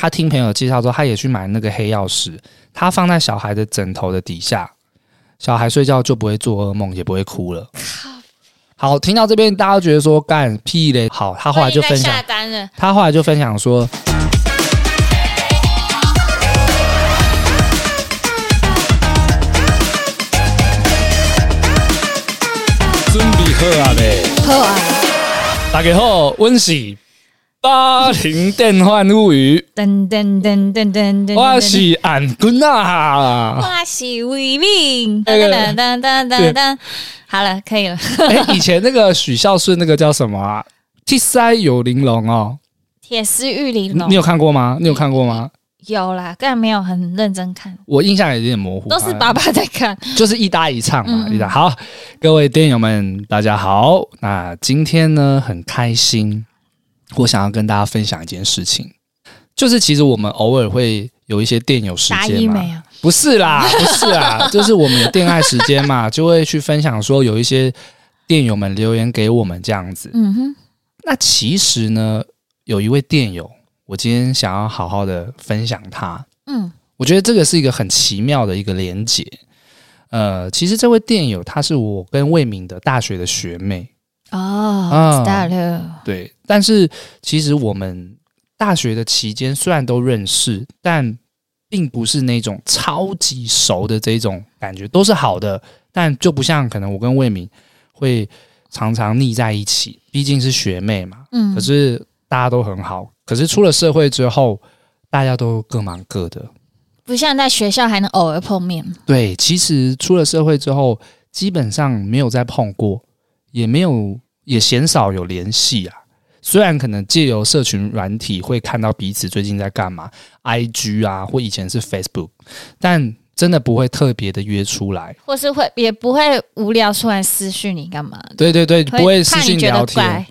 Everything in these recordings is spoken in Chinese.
他听朋友介绍说，他也去买那个黑曜石，他放在小孩的枕头的底下，小孩睡觉就不会做噩梦，也不会哭了。好，听到这边，大家都觉得说干屁嘞。好，他后来就分享，他后来就分享说，准备好啊嘞，好啊，大家好，温喜。巴林电幻物语，噔噔噔噔噔噔，我是安君啊，我是魏明，噔噔噔噔噔噔，好了，可以了。哎，以前那个许孝顺那个叫什么啊？铁狮有玲珑哦，铁丝玉玲珑，你有看过吗？你有看过吗？有啦，但没有很认真看。我印象有点模糊，都是爸爸在看，就是一搭一唱嘛。一搭好，各位电友们，大家好。那今天呢，很开心。我想要跟大家分享一件事情，就是其实我们偶尔会有一些电友时间嘛，不是啦，不是啦，就是我们有恋爱时间嘛，就会去分享说有一些电友们留言给我们这样子。嗯哼，那其实呢，有一位电友，我今天想要好好的分享他。嗯，我觉得这个是一个很奇妙的一个连结。呃，其实这位电友她是我跟魏敏的大学的学妹。哦，知道了。对，但是其实我们大学的期间虽然都认识，但并不是那种超级熟的这种感觉，都是好的，但就不像可能我跟魏敏会常常腻在一起，毕竟是学妹嘛。嗯，可是大家都很好，可是出了社会之后，大家都各忙各的，不像在学校还能偶尔碰面。对，其实出了社会之后，基本上没有再碰过。也没有，也鲜少有联系啊。虽然可能借由社群软体会看到彼此最近在干嘛，IG 啊，或以前是 Facebook，但真的不会特别的约出来，或是会也不会无聊出来私讯你干嘛？对对对，不会私讯聊天。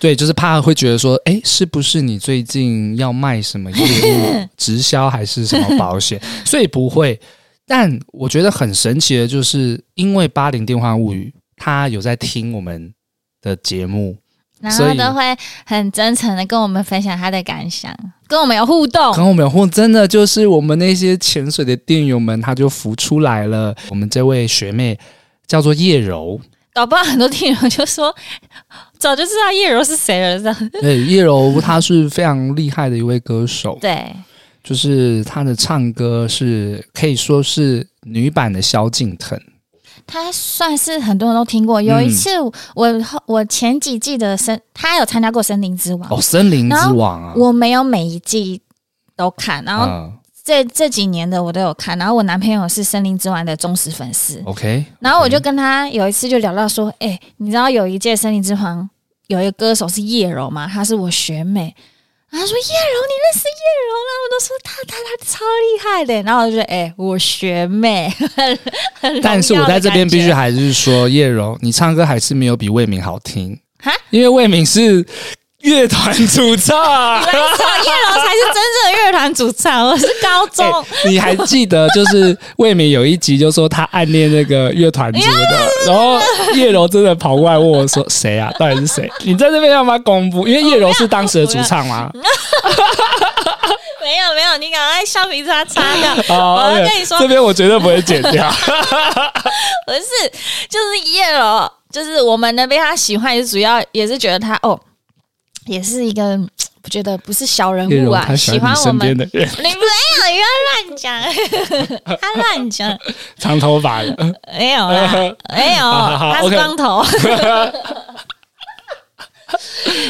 对，就是怕会觉得说，哎，是不是你最近要卖什么业务，直销还是什么保险？所以不会。但我觉得很神奇的就是，因为八零电话物语。他有在听我们的节目，然后都会很真诚的跟我们分享他的感想，跟我们有互动，跟我们有互动，真的就是我们那些潜水的电友们，他就浮出来了。我们这位学妹叫做叶柔，搞不好很多电友就说早就知道叶柔是谁了，这样。对，叶柔她是非常厉害的一位歌手，对，就是她的唱歌是可以说是女版的萧敬腾。他算是很多人都听过。有一次我，我、嗯、我前几季的森，他有参加过《森林之王》哦，《森林之王》啊，我没有每一季都看，然后这这几年的我都有看。然后我男朋友是《森林之王》的忠实粉丝，OK。然后我就跟他有一次就聊到说，哎、欸，你知道有一届《森林之王》有一个歌手是叶柔吗？她是我学妹。他说：“叶柔，你认识叶柔啦？”我都说他他他超厉害的。然后我就说：“哎、欸，我学妹。很”但是我在这边必须还是说，叶柔，你唱歌还是没有比魏敏好听哈，因为魏敏是。乐团主唱，没错，叶柔才是真正的乐团主唱。我是高中，欸，你还记得就是魏敏有一集就说他暗恋那个乐团主的，然后叶柔真的跑过来问我说谁啊？到底是谁？你在这边要不要公布？因为叶柔是当时的主唱吗？没有没有，你赶快橡皮擦擦掉。哦，我要跟你说，这边我绝对不会剪掉。不是，就是叶柔，就是我们那边他喜欢也是主要也是觉得他哦。也是一个，我觉得不是小人物啊，喜欢我们。你没有，你不要乱讲，他乱讲。长头发的，没有啦，没有，他是光头。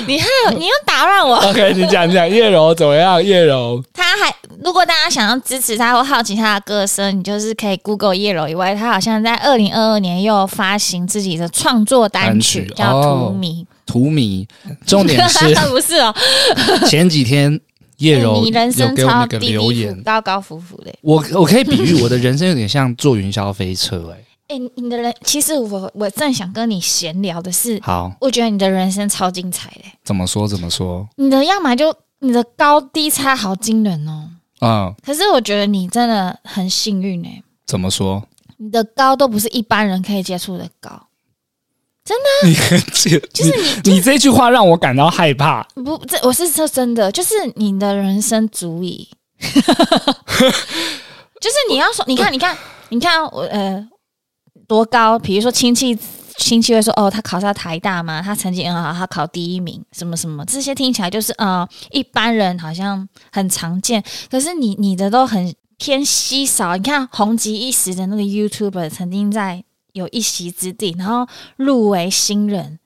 你还有，你又打乱我。OK，你讲讲叶柔怎么样？叶柔，他还如果大家想要支持他或好奇他的歌声，你就是可以 Google 叶柔以外，他好像在二零二二年又发行自己的创作单曲，单曲叫《荼蘼》。荼蘼，重点是 不是哦？前几天叶柔有给我们一个留言，高高浮浮的。我我可以比喻我的人生有点像坐云霄飞车，欸，哎。哎、欸，你的人其实我我正想跟你闲聊的是，好，我觉得你的人生超精彩的。怎么说？怎么说？你的要么就你的高低差好惊人哦。嗯。可是我觉得你真的很幸运哎。怎么说？你的高都不是一般人可以接触的高。真的，你很贱，就是你，你，这句话让我感到害怕。不，这我是说真的，就是你的人生足矣。就是你要说，你看，你看，你看，我呃多高？比如说亲戚，亲戚会说，哦，他考上台大嘛，他成绩很好，他考第一名，什么什么，这些听起来就是呃一般人好像很常见，可是你你的都很偏稀少。你看红极一时的那个 YouTuber，曾经在有一席之地，然后入围新人。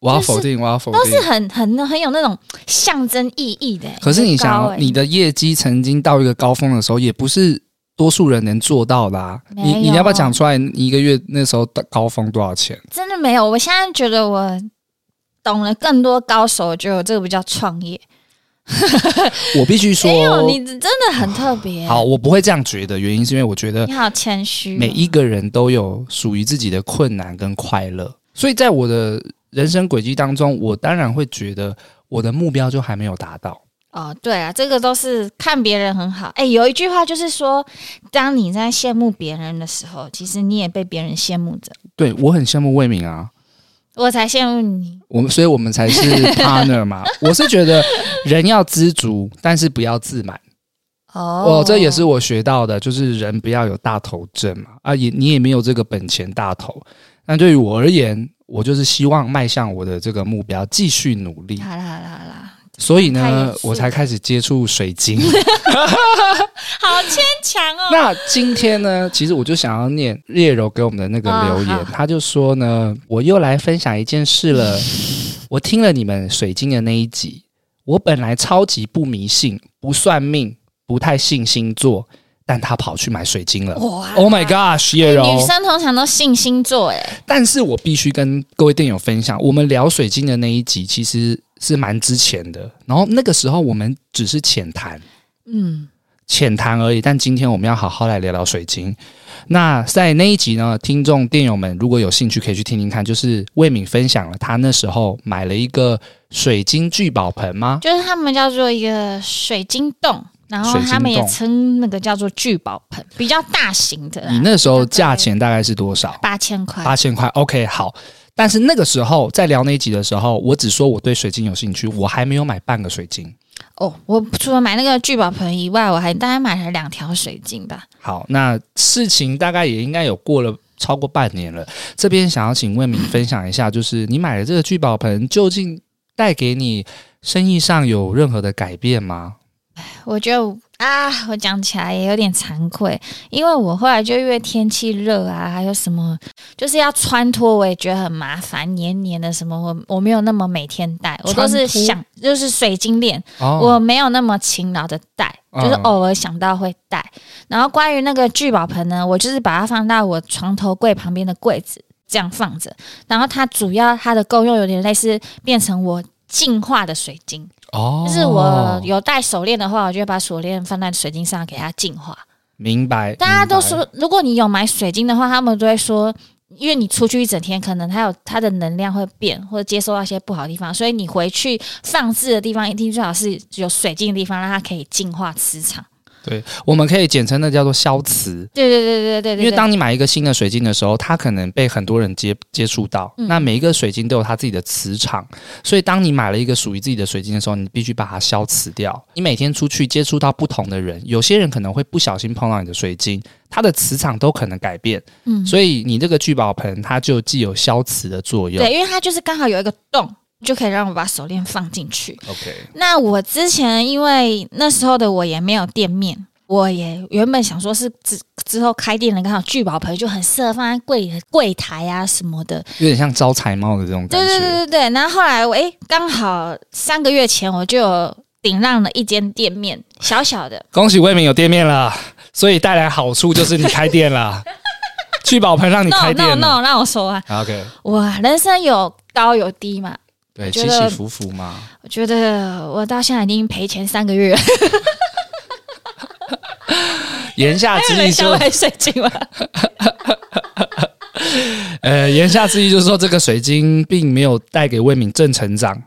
我要否定，我要否定，都是很很很有那种象征意义的。可是你想，你的业绩曾经到一个高峰的时候，也不是多数人能做到的啊。你你要不要讲出来？你一个月那时候的高峰多少钱？真的没有。我现在觉得我懂了更多高手，就有这个不叫创业。我必须说，没有，你真的很特别。好，我不会这样觉得，原因是因为我觉得你好谦虚。每一个人都有属于自己的困难跟快乐，所以在我的。人生轨迹当中，我当然会觉得我的目标就还没有达到。哦，对啊，这个都是看别人很好。哎，有一句话就是说，当你在羡慕别人的时候，其实你也被别人羡慕着。对，我很羡慕魏敏啊，我才羡慕你。我们，所以我们才是 partner 嘛。我是觉得人要知足，但是不要自满。哦，哦，这也是我学到的，就是人不要有大头症嘛。啊，也你也没有这个本钱大头。但对于我而言，我就是希望迈向我的这个目标，继续努力。好啦好啦好啦，所以呢，我才开始接触水晶。好牵强哦。那今天呢，其实我就想要念叶柔给我们的那个留言，哦、他就说呢，我又来分享一件事了。我听了你们水晶的那一集，我本来超级不迷信、不算命、不太信星座。但他跑去买水晶了。哇！Oh my gosh，叶柔，女生通常都信星座哎。但是我必须跟各位电友分享，我们聊水晶的那一集其实是蛮之前的。然后那个时候我们只是浅谈，嗯，浅谈而已。但今天我们要好好来聊聊水晶。那在那一集呢，听众电友们如果有兴趣，可以去听听看。就是魏敏分享了他那时候买了一个水晶聚宝盆吗？就是他们叫做一个水晶洞。然后他们也称那个叫做聚宝盆，比较大型的。你那时候价钱大概是多少？八千块。八千块，OK，好。但是那个时候在聊那一集的时候，我只说我对水晶有兴趣，我还没有买半个水晶。哦，我除了买那个聚宝盆以外，我还大概买了两条水晶吧。好，那事情大概也应该有过了超过半年了。这边想要请问你分享一下，就是你买的这个聚宝盆，究竟带给你生意上有任何的改变吗？我觉得啊，我讲起来也有点惭愧，因为我后来就因为天气热啊，还有什么就是要穿脱，我也觉得很麻烦，黏黏的什么，我我没有那么每天戴，我都是想就是水晶链，哦、我没有那么勤劳的戴，就是偶尔想到会戴。嗯、然后关于那个聚宝盆呢，我就是把它放到我床头柜旁边的柜子这样放着，然后它主要它的功用有点类似变成我净化的水晶。哦，就是我有戴手链的话，我就会把手链放在水晶上给它净化。明白。大家都说，如果你有买水晶的话，他们都会说，因为你出去一整天，可能它有它的能量会变，或者接收到一些不好的地方，所以你回去放置的地方一定最好是有水晶的地方，让它可以净化磁场。对，我们可以简称的叫做消磁。对对对对对对。因为当你买一个新的水晶的时候，它可能被很多人接接触到。嗯、那每一个水晶都有它自己的磁场，所以当你买了一个属于自己的水晶的时候，你必须把它消磁掉。你每天出去接触到不同的人，有些人可能会不小心碰到你的水晶，它的磁场都可能改变。嗯，所以你这个聚宝盆它就既有消磁的作用。对，因为它就是刚好有一个洞。就可以让我把手链放进去。OK，那我之前因为那时候的我也没有店面，我也原本想说是之之后开店了，刚好聚宝盆就很适合放在柜柜台啊什么的，有点像招财猫的这种感觉。对对对对对。然后后来我诶，刚好三个月前我就有顶让了一间店面，小小的。恭喜魏明有店面了，所以带来好处就是你开店了。聚宝盆让你开店 no, no, no, 让我说啊。OK，哇，人生有高有低嘛。对，起起伏伏嘛。我觉得我到现在已经赔钱三个月了。言下之意就买水晶嘛。呃，言下之意就是说，这个水晶并没有带给魏敏正成长。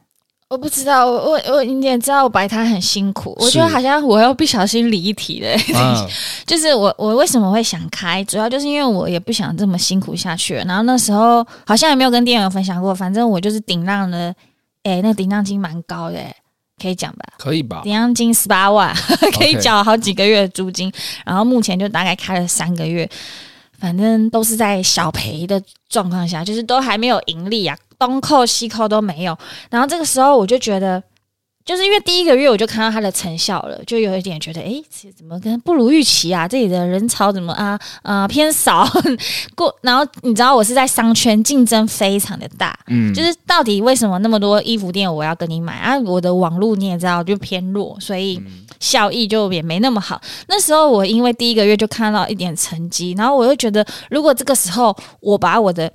我不知道，我我我你也知道，我摆摊很辛苦。我觉得好像我又不小心离题了。嗯、就是我我为什么会想开，主要就是因为我也不想这么辛苦下去。然后那时候好像也没有跟店员分享过，反正我就是顶浪的，哎、欸，那个顶浪金蛮高的，可以讲吧？可以吧？顶浪金十八万，可以缴好几个月的租金。然后目前就大概开了三个月，反正都是在小赔的状况下，就是都还没有盈利啊。东扣西扣都没有，然后这个时候我就觉得，就是因为第一个月我就看到它的成效了，就有一点觉得，哎，怎么跟不如预期啊？这里的人潮怎么啊啊、呃、偏少 过？然后你知道我是在商圈竞争非常的大，嗯，就是到底为什么那么多衣服店我要跟你买啊？我的网络你也知道就偏弱，所以效益就也没那么好。那时候我因为第一个月就看到一点成绩，然后我又觉得，如果这个时候我把我的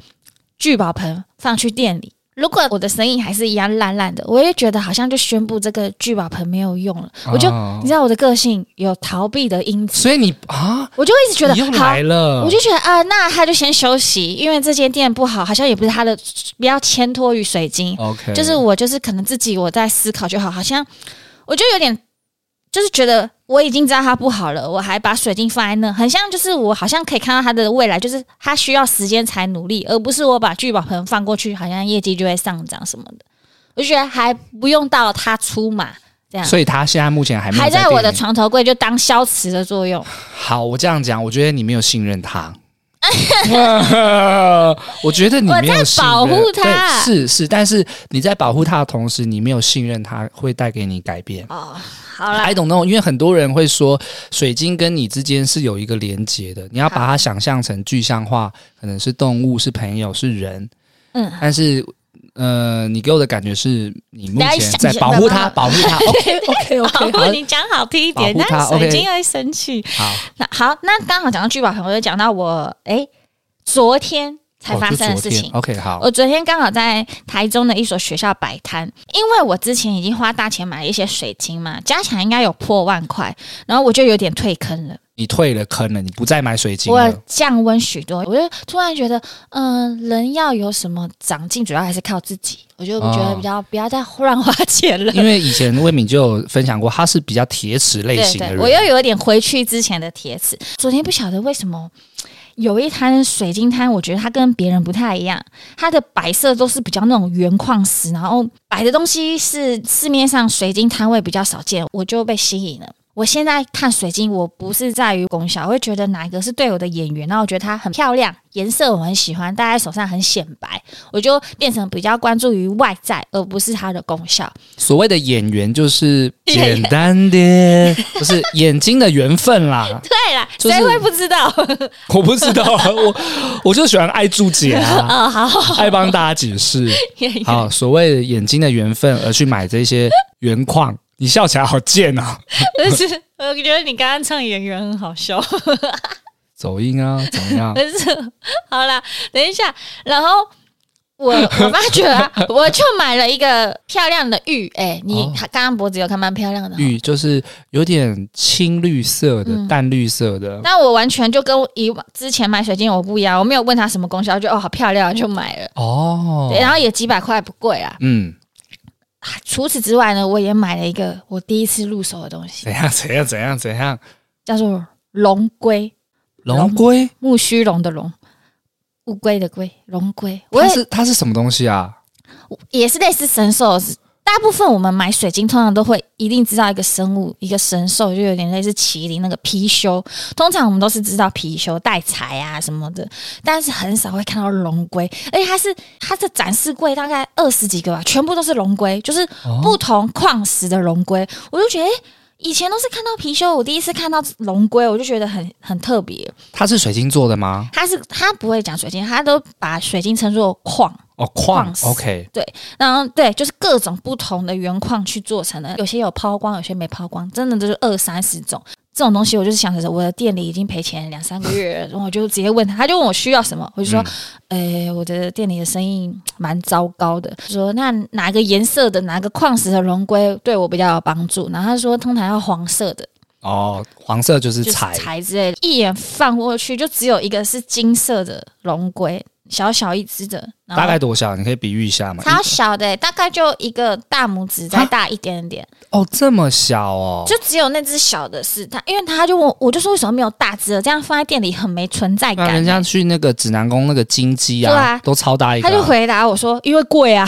聚宝盆放去店里，如果我的生意还是一样烂烂的，我也觉得好像就宣布这个聚宝盆没有用了。哦、我就你知道我的个性有逃避的因子，所以你啊，我就一直觉得又来了，我就觉得啊，那他就先休息，因为这间店不好，好像也不是他的，不要牵拖于水晶。OK，就是我就是可能自己我在思考就好，好像我就有点。就是觉得我已经知道他不好了，我还把水晶放在那，很像就是我好像可以看到他的未来，就是他需要时间才努力，而不是我把聚宝盆放过去，好像业绩就会上涨什么的。我就觉得还不用到他出马这样，所以他现在目前还没有还在我的床头柜，就当消磁的作用。好，我这样讲，我觉得你没有信任它。我觉得你没有信任保护它，是是，但是你在保护他的同时，你没有信任他会带给你改变哦。好了，I don't know，因为很多人会说水晶跟你之间是有一个连接的，你要把它想象成具象化，可能是动物、是朋友、是人。嗯，但是呃，你给我的感觉是你目前在保护他，保护他。OK OK OK，好，你讲好听一点，那水晶会生气。好，那好，那刚好讲到聚宝盆，我就讲到我哎，昨天。才发生的事情。哦、OK，好。我昨天刚好在台中的一所学校摆摊，因为我之前已经花大钱买了一些水晶嘛，加起来应该有破万块，然后我就有点退坑了。你退了坑了，你不再买水晶了。我降温许多，我就突然觉得，嗯、呃，人要有什么长进，主要还是靠自己。我就觉得比较、哦、不要再乱花钱了。因为以前魏敏就有分享过，他是比较铁齿类型的人。我又有一点回去之前的铁齿。昨天不晓得为什么。有一摊水晶摊，我觉得它跟别人不太一样，它的摆设都是比较那种原矿石，然后摆的东西是市面上水晶摊位比较少见，我就被吸引了。我现在看水晶，我不是在于功效，我会觉得哪一个是对我的眼缘，然后我觉得它很漂亮，颜色我很喜欢，戴在手上很显白，我就变成比较关注于外在，而不是它的功效。所谓的眼缘就是简单点，不是眼睛的缘分啦。对啦，谁会不知道？我不知道，我我就喜欢爱注解啊，哦、好，好，爱帮大家解释。好，所谓的眼睛的缘分，而去买这些原矿。你笑起来好贱啊！不是，我觉得你刚刚唱演员很好笑。走音啊，怎么样？不 是，好啦，等一下，然后我我发觉啊，我就买了一个漂亮的玉。哎、欸，你刚刚脖子有看蛮漂亮的玉，就是有点青绿色的、嗯、淡绿色的。那我完全就跟以往之前买水晶我不一样，我没有问他什么功效，就哦好漂亮就买了。哦，然后也几百块不贵啊。嗯。除此之外呢，我也买了一个我第一次入手的东西。怎样？怎样？怎样？怎样？叫做龙龟。龙龟？木须龙的龙，乌龟的龟，龙龟。它是它是什么东西啊？也是类似神兽。大部分我们买水晶，通常都会一定知道一个生物，一个神兽，就有点类似麒麟那个貔貅。通常我们都是知道貔貅带财啊什么的，但是很少会看到龙龟。而且它是它的展示柜大概二十几个吧，全部都是龙龟，就是不同矿石的龙龟。我就觉得，哎，以前都是看到貔貅，我第一次看到龙龟，我就觉得很很特别。它是水晶做的吗？它是它不会讲水晶，它都把水晶称作矿。哦，矿，OK，对，然后对，就是各种不同的原矿去做成的，有些有抛光，有些没抛光，真的就是二三十种这种东西。我就是想着，我的店里已经赔钱两三个月，然后我就直接问他，他就问我需要什么，我就说，嗯、诶，我的店里的生意蛮糟糕的，说那哪个颜色的，哪个矿石的龙龟对我比较有帮助？然后他说，通常要黄色的。哦，黄色就是财财之类的，一眼放过去就只有一个是金色的龙龟。小小一只的，大概多小？你可以比喻一下吗？超小的，大概就一个大拇指再大一点点。哦，这么小哦！就只有那只小的是它，因为他就问我，我就说为什么没有大只的？这样放在店里很没存在感。人家去那个指南宫那个金鸡啊，啊都超大一个、啊。他就回答我说，因为贵啊。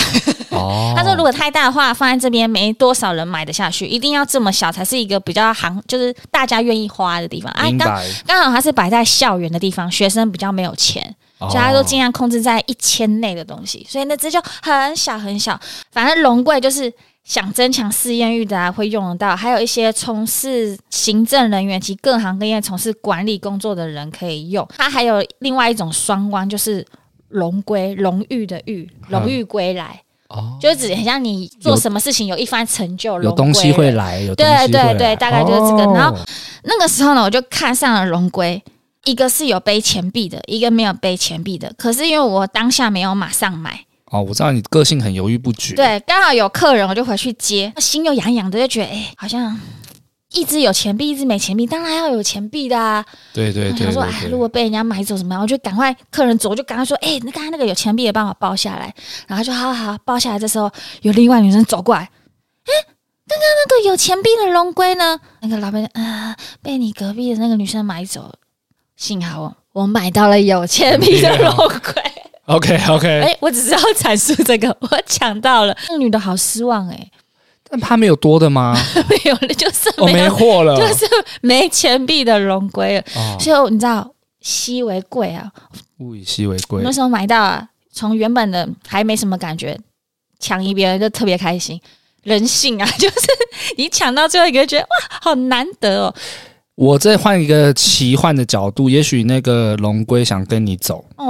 哦。他说如果太大的话，放在这边没多少人买得下去，一定要这么小才是一个比较行，就是大家愿意花的地方。明白。刚刚好它是摆在校园的地方，学生比较没有钱。所以他都尽量控制在一千内的东西，所以那只就很小很小。反正龙柜就是想增强试验欲的啊，会用得到。还有一些从事行政人员及各行各业从事管理工作的人可以用。它还有另外一种双关，就是龙龟，荣誉的誉，荣誉归来。哦，就是指很像你做什么事情有一番成就，有东西会来，有东西会来。对对对，大概就是这个。然后那个时候呢，我就看上了龙龟。一个是有背钱币的，一个没有背钱币的。可是因为我当下没有马上买哦，我知道你个性很犹豫不决。对，刚好有客人，我就回去接，心又痒痒的，就觉得哎，好像一只有钱币，一只没钱币，当然要有钱币的啊。对对对，对。他说哎，如果被人家买走怎么样？我就赶快客人走，我就赶快说哎，那刚才那个有钱币的，帮我包下来。然后就好好好，包下来。这时候有另外女生走过来，哎，刚刚那个有钱币的龙龟呢？那个老板啊、呃，被你隔壁的那个女生买走了。幸好我买到了有钱币的龙龟。OK OK，哎、欸，我只是要阐述这个，我抢到了。那女的好失望哎、欸，但他没有多的吗？没有了，就是我没货了，就是没钱币的龙龟了。哦、所以你知道，稀为贵啊，物以稀为贵。那时候买到啊，从原本的还没什么感觉，抢一边就特别开心。人性啊，就是你抢到最后一个，觉得哇，好难得哦。我再换一个奇幻的角度，也许那个龙龟想跟你走哦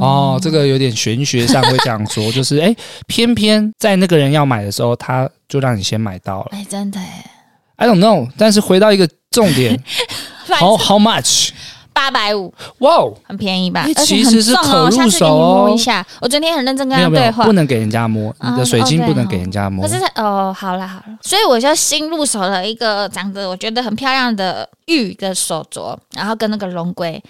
哦，这个有点玄学上会这样说，就是哎，偏偏在那个人要买的时候，他就让你先买到了。哎，真的哎，I don't know。但是回到一个重点，How how much？八百五，哇哦，很便宜吧？其实是可入手哦。摸一下，我昨天很认真跟他对话，不能给人家摸，你的水晶不能给人家摸。可是哦，好了好了，所以我就新入手了一个长得我觉得很漂亮的玉的手镯，然后跟那个龙龟。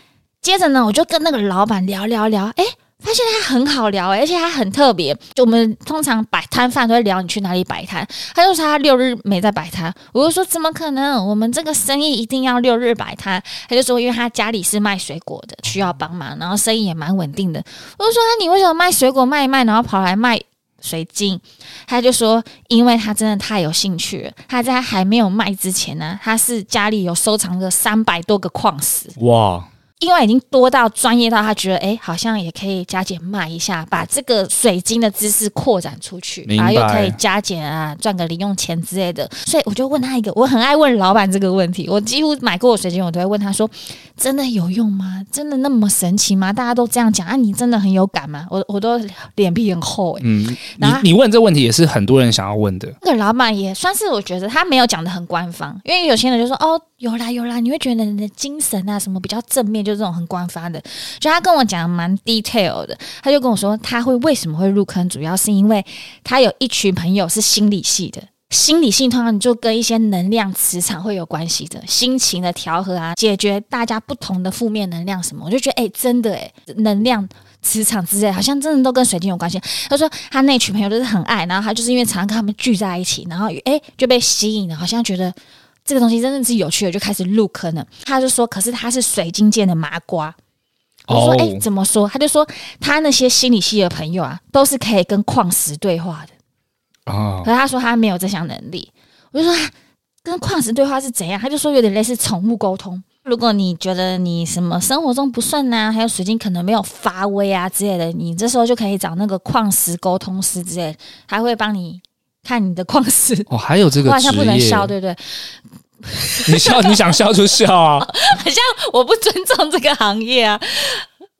接着呢，我就跟那个老板聊聊聊，哎。发现他很好聊，而且他很特别。就我们通常摆摊贩都会聊你去哪里摆摊，他就说他六日没在摆摊。我就说怎么可能？我们这个生意一定要六日摆摊。他就说因为他家里是卖水果的，需要帮忙，然后生意也蛮稳定的。我就说那你为什么卖水果卖一卖，然后跑来卖水晶？他就说因为他真的太有兴趣了。他在还没有卖之前呢，他是家里有收藏着三百多个矿石。哇！因为已经多到专业到他觉得，哎，好像也可以加减卖一下，把这个水晶的知识扩展出去，然后又可以加减啊，赚个零用钱之类的。所以我就问他一个，我很爱问老板这个问题。我几乎买过的水晶，我都会问他说：“真的有用吗？真的那么神奇吗？”大家都这样讲啊，你真的很有感吗？我我都脸皮很厚哎。嗯，然后你你问这问题也是很多人想要问的。那个老板也算是我觉得他没有讲的很官方，因为有些人就说：“哦，有啦有啦，你会觉得你的精神啊什么比较正面。”就这种很官方的，就他跟我讲蛮 detail 的，他就跟我说他会为什么会入坑，主要是因为他有一群朋友是心理系的，心理系通常就跟一些能量磁场会有关系的，心情的调和啊，解决大家不同的负面能量什么，我就觉得哎、真的哎，能量磁场之类，好像真的都跟水晶有关系。他说他那群朋友都是很爱，然后他就是因为常常跟他们聚在一起，然后哎就被吸引了，好像觉得。这个东西真的是有趣的，就开始入坑了。他就说：“可是他是水晶界的麻瓜。”我说：“哎、哦，怎么说？”他就说：“他那些心理系的朋友啊，都是可以跟矿石对话的。”哦，可是他说他没有这项能力。我就说：“跟矿石对话是怎样？”他就说：“有点类似宠物沟通。如果你觉得你什么生活中不顺啊，还有水晶可能没有发威啊之类的，你这时候就可以找那个矿石沟通师之类的，他会帮你。”看你的矿石哦，还有这个职业，好像不能笑，对不对？你笑，你想笑就笑啊！好像我不尊重这个行业啊！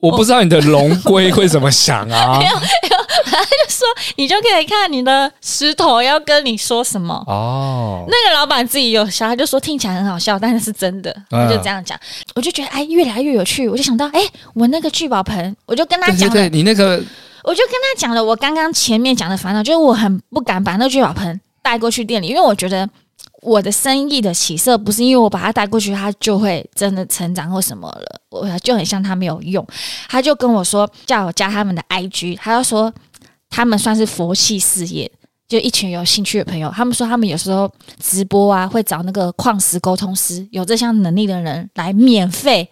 我不知道你的龙龟会怎么想啊？没有，没有，他就说你就可以看你的石头要跟你说什么哦。那个老板自己有笑，他就说听起来很好笑，但是是真的，他就这样讲。嗯、我就觉得哎，越来越有趣。我就想到哎，我那个聚宝盆，我就跟他讲，对，对，你那个。我就跟他讲了，我刚刚前面讲的烦恼，就是我很不敢把那聚宝盆带过去店里，因为我觉得我的生意的起色不是因为我把他带过去，他就会真的成长或什么了。我就很像他没有用，他就跟我说叫我加他们的 IG，他就说他们算是佛系事业，就一群有兴趣的朋友。他们说他们有时候直播啊，会找那个矿石沟通师，有这项能力的人来免费。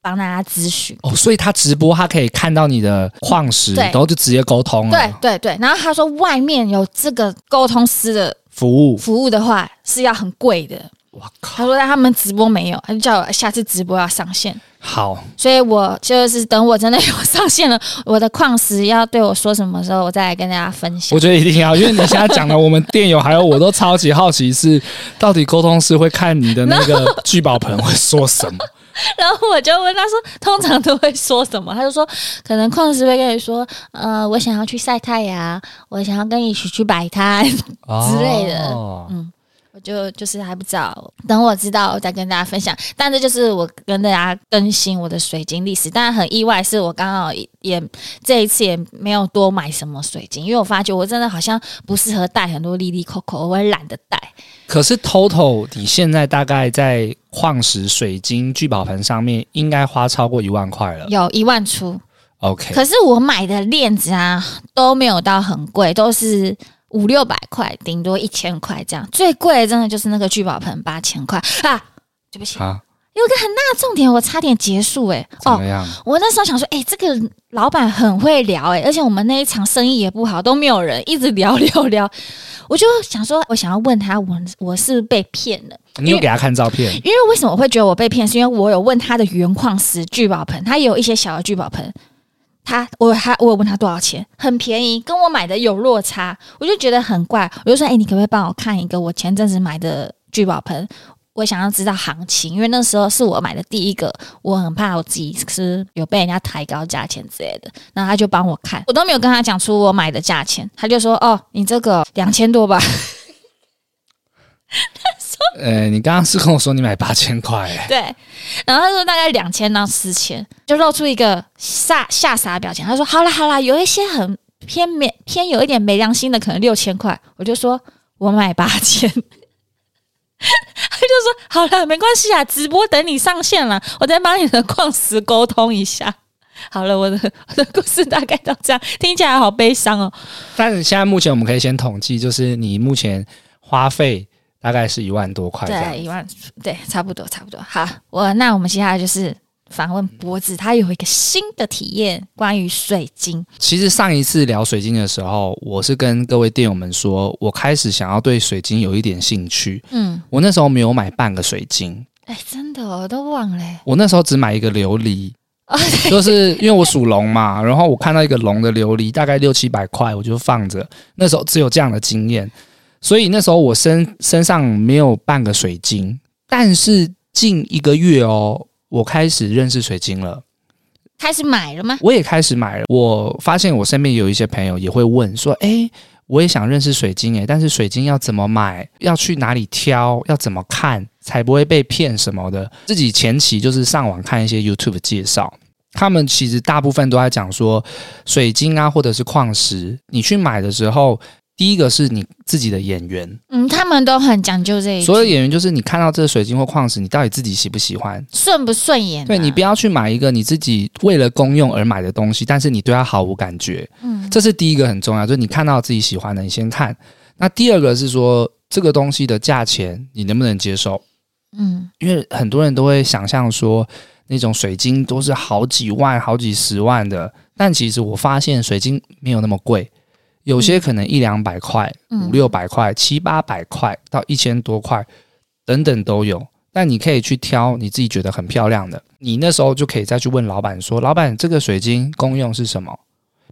帮大家咨询哦，所以他直播，他可以看到你的矿石，然后就直接沟通了。对对对，然后他说外面有这个沟通师的服务，服务的话是要很贵的。我靠！他说他们直播没有，他就叫我下次直播要上线。好，所以我就是等我真的有上线了，我的矿石要对我说什么时候，我再来跟大家分享。我觉得一定要，因为你现在讲的，我们店友还有我都超级好奇，是到底沟通师会看你的那个聚宝盆会说什么。然后我就问他说：“通常都会说什么？”他就说：“可能矿石会跟你说，呃，我想要去晒太阳，我想要跟你一起去摆摊 之类的。哦”嗯，我就就是还不知道，等我知道我再跟大家分享。但这就是我跟大家更新我的水晶历史。但很意外，是我刚好也这一次也没有多买什么水晶，因为我发觉我真的好像不适合带很多粒粒扣扣，我也懒得带。可是 Total，你现在大概在矿石、水晶、聚宝盆上面应该花超过一万块了，有一万出。OK，可是我买的链子啊都没有到很贵，都是五六百块，顶多一千块这样。最贵的真的就是那个聚宝盆八千块啊！对不起啊，有个很大的重点，我差点结束哎、欸。怎么样？哦，我那时候想说，哎、欸，这个老板很会聊哎、欸，而且我们那一场生意也不好，都没有人，一直聊聊聊。我就想说，我想要问他，我我是被骗了？你有给他看照片？因为为什么我会觉得我被骗？是因为我有问他的原矿石聚宝盆，他也有一些小的聚宝盆，他我他我问他多少钱，很便宜，跟我买的有落差，我就觉得很怪。我就说，哎、你可不可以帮我看一个我前阵子买的聚宝盆？我想要知道行情，因为那时候是我买的第一个，我很怕我自己是有被人家抬高价钱之类的。然后他就帮我看，我都没有跟他讲出我买的价钱，他就说：“哦，你这个两千多吧。”他说：“呃，你刚刚是跟我说你买八千块。”对，然后他说大概两千到四千，就露出一个吓吓傻的表情。他说：“好啦好啦，有一些很偏没偏有一点没良心的，可能六千块。”我就说：“我买八千。”他就说：“好了，没关系啊，直播等你上线了，我再帮你的矿石沟通一下。”好了，我的我的故事大概到这样，听起来好悲伤哦。但是现在目前我们可以先统计，就是你目前花费大概是一万多块，对，一万，对，差不多，差不多。好，我那我们接下来就是。访问脖子，他有一个新的体验，关于水晶。其实上一次聊水晶的时候，我是跟各位店友们说，我开始想要对水晶有一点兴趣。嗯，我那时候没有买半个水晶。哎，真的，我都忘了。我那时候只买一个琉璃，哦、就是因为我属龙嘛，然后我看到一个龙的琉璃，大概六七百块，我就放着。那时候只有这样的经验，所以那时候我身身上没有半个水晶。但是近一个月哦。我开始认识水晶了，开始买了吗？我也开始买了。我发现我身边有一些朋友也会问说：“诶，我也想认识水晶诶，但是水晶要怎么买？要去哪里挑？要怎么看才不会被骗什么的？”自己前期就是上网看一些 YouTube 介绍，他们其实大部分都在讲说，水晶啊或者是矿石，你去买的时候。第一个是你自己的眼缘，嗯，他们都很讲究这一。所有演员就是你看到这个水晶或矿石，你到底自己喜不喜欢，顺不顺眼啊？对，你不要去买一个你自己为了公用而买的东西，但是你对它毫无感觉。嗯，这是第一个很重要，就是你看到自己喜欢的，你先看。那第二个是说这个东西的价钱你能不能接受？嗯，因为很多人都会想象说那种水晶都是好几万、好几十万的，但其实我发现水晶没有那么贵。有些可能一两百块、五六百块、七八百块到一千多块等等都有，但你可以去挑你自己觉得很漂亮的。你那时候就可以再去问老板说：“老板，这个水晶功用是什么？”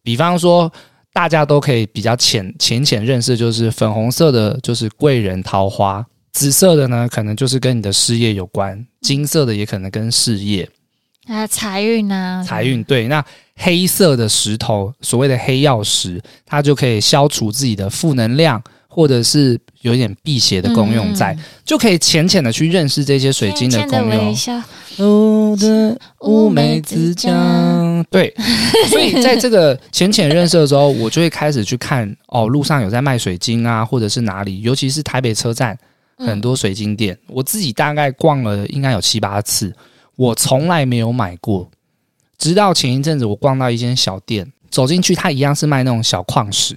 比方说，大家都可以比较浅浅浅认识，就是粉红色的，就是贵人桃花；紫色的呢，可能就是跟你的事业有关；金色的也可能跟事业。啊，财运呢，财运对。那黑色的石头，所谓的黑曜石，它就可以消除自己的负能量，或者是有一点辟邪的功用在，嗯、就可以浅浅的去认识这些水晶的功用。我的乌梅子酱，对。所以在这个浅浅认识的时候，我就会开始去看哦，路上有在卖水晶啊，或者是哪里，尤其是台北车站，很多水晶店，我自己大概逛了应该有七八次，我从来没有买过。直到前一阵子，我逛到一间小店，走进去，它一样是卖那种小矿石。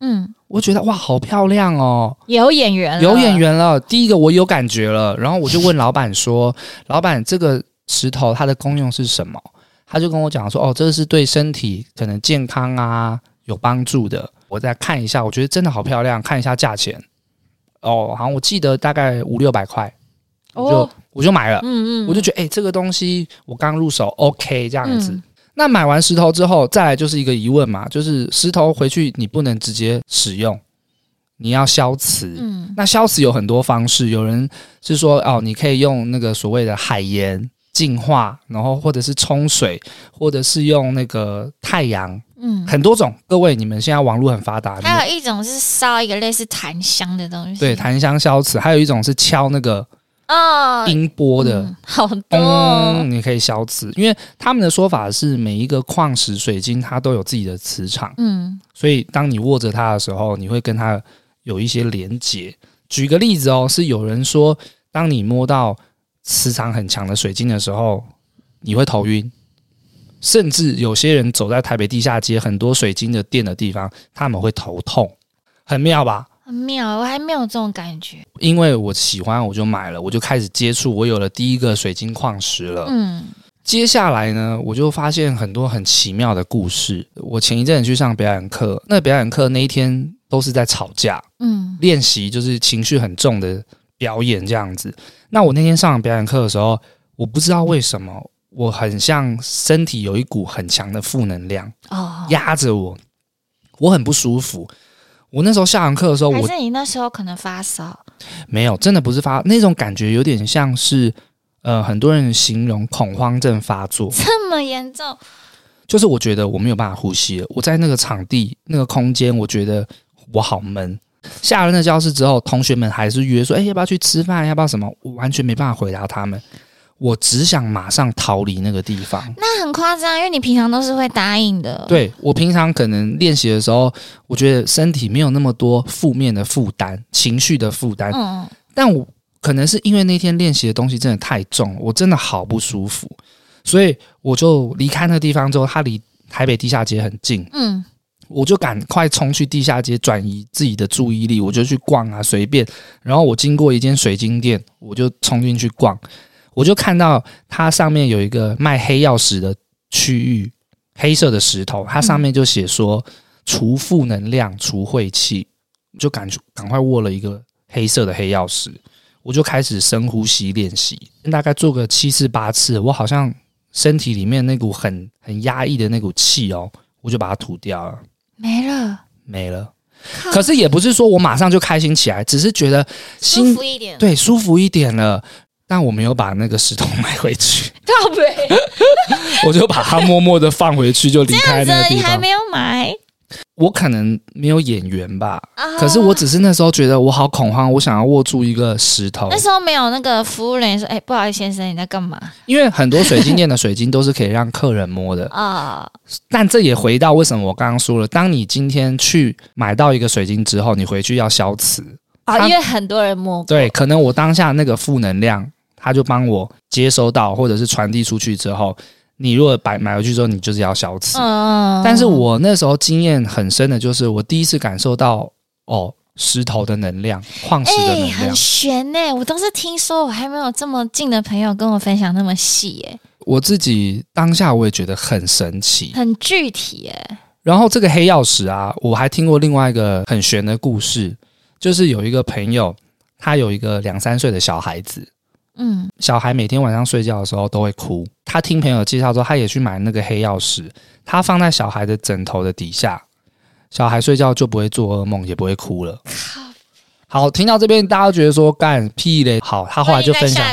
嗯，我觉得哇，好漂亮哦，有眼缘，有眼缘了。第一个我有感觉了，然后我就问老板说：“老板，这个石头它的功用是什么？”他就跟我讲说：“哦，这个是对身体可能健康啊有帮助的。”我再看一下，我觉得真的好漂亮，看一下价钱。哦，好像我记得大概五六百块，我就、哦、我就买了。嗯嗯，我就觉得哎、欸，这个东西我刚入手，OK，这样子。嗯那买完石头之后，再来就是一个疑问嘛，就是石头回去你不能直接使用，你要消磁。嗯，那消磁有很多方式，有人是说哦，你可以用那个所谓的海盐净化，然后或者是冲水，或者是用那个太阳，嗯，很多种。各位，你们现在网络很发达，还有一种是烧一个类似檀香的东西，对，檀香消磁，还有一种是敲那个。啊，音波的、嗯、好多、哦嗯，你可以消磁，因为他们的说法是每一个矿石水晶它都有自己的磁场，嗯，所以当你握着它的时候，你会跟它有一些连接。举个例子哦，是有人说，当你摸到磁场很强的水晶的时候，你会头晕，甚至有些人走在台北地下街很多水晶的店的地方，他们会头痛，很妙吧？很妙，我还没有这种感觉。因为我喜欢，我就买了，我就开始接触，我有了第一个水晶矿石了。嗯，接下来呢，我就发现很多很奇妙的故事。我前一阵去上表演课，那表演课那一天都是在吵架，嗯，练习就是情绪很重的表演这样子。那我那天上表演课的时候，我不知道为什么，我很像身体有一股很强的负能量哦，压着我，我很不舒服。我那时候下完课的时候，还是你那时候可能发烧？没有，真的不是发那种感觉，有点像是呃，很多人形容恐慌症发作，这么严重？就是我觉得我没有办法呼吸了。我在那个场地、那个空间，我觉得我好闷。下了那教室之后，同学们还是约说：“哎，要不要去吃饭？要不要什么？”我完全没办法回答他们。我只想马上逃离那个地方，那很夸张，因为你平常都是会答应的。对，我平常可能练习的时候，我觉得身体没有那么多负面的负担、情绪的负担。嗯，但我可能是因为那天练习的东西真的太重，我真的好不舒服，所以我就离开那个地方之后，它离台北地下街很近。嗯，我就赶快冲去地下街转移自己的注意力，我就去逛啊，随便。然后我经过一间水晶店，我就冲进去逛。我就看到它上面有一个卖黑曜石的区域，黑色的石头，它上面就写说除负能量、除晦气，就赶赶快握了一个黑色的黑曜石，我就开始深呼吸练习，大概做个七次八次，我好像身体里面那股很很压抑的那股气哦，我就把它吐掉了，没了，没了。可是也不是说我马上就开心起来，只是觉得心舒服一点，对，舒服一点了。但我没有把那个石头买回去，靠北，我就把它默默的放回去，就离开那个地方。你还没有买？我可能没有眼缘吧。Uh, 可是我只是那时候觉得我好恐慌，我想要握住一个石头。那时候没有那个服务人员说：“哎、欸，不好意思，先生，你在干嘛？”因为很多水晶店的水晶都是可以让客人摸的 啊。Uh, 但这也回到为什么我刚刚说了，当你今天去买到一个水晶之后，你回去要消磁啊，uh, 因为很多人摸过。对，可能我当下那个负能量。他就帮我接收到，或者是传递出去之后，你如果买买回去之后，你就是要消磁。嗯，但是我那时候经验很深的就是，我第一次感受到哦，石头的能量，矿石的能量，欸、很玄呢。我都是听说，我还没有这么近的朋友跟我分享那么细耶。我自己当下我也觉得很神奇，很具体耶。然后这个黑曜石啊，我还听过另外一个很玄的故事，就是有一个朋友，他有一个两三岁的小孩子。嗯，小孩每天晚上睡觉的时候都会哭。他听朋友介绍说，他也去买那个黑曜石，他放在小孩的枕头的底下，小孩睡觉就不会做噩梦，也不会哭了。好，听到这边大家觉得说干屁嘞。好，他后来就分享，